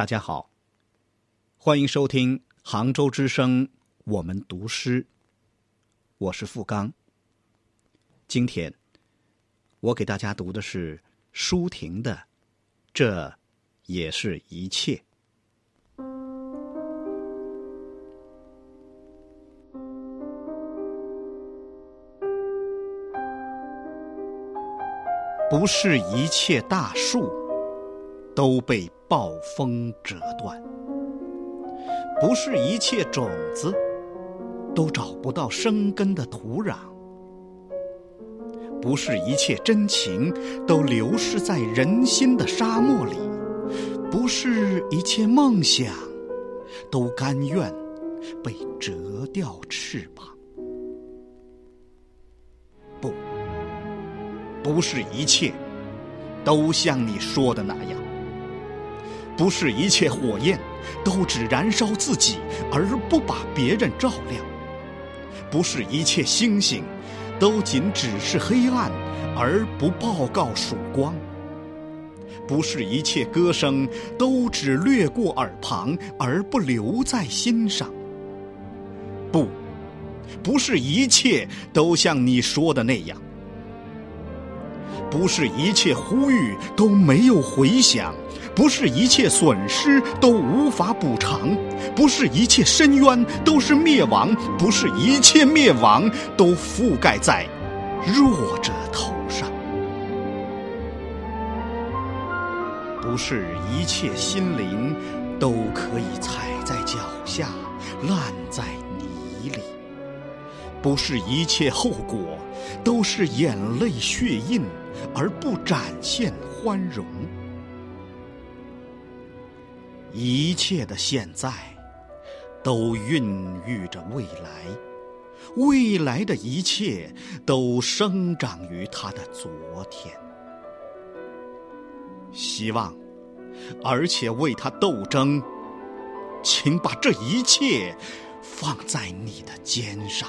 大家好，欢迎收听杭州之声，我们读诗。我是付刚。今天我给大家读的是舒婷的《这也是一切》。不是一切大树都被暴风折断，不是一切种子都找不到生根的土壤，不是一切真情都流失在人心的沙漠里，不是一切梦想都甘愿被折掉翅膀。不。不是一切都像你说的那样，不是一切火焰都只燃烧自己而不把别人照亮，不是一切星星都仅只是黑暗而不报告曙光，不是一切歌声都只掠过耳旁而不留在心上，不，不是一切都像你说的那样。不是一切呼吁都没有回响，不是一切损失都无法补偿，不是一切深渊都是灭亡，不是一切灭亡都覆盖在弱者头上，不是一切心灵都可以踩在脚下，烂在泥里，不是一切后果都是眼泪血印。而不展现欢容，一切的现在都孕育着未来，未来的一切都生长于他的昨天。希望，而且为他斗争，请把这一切放在你的肩上。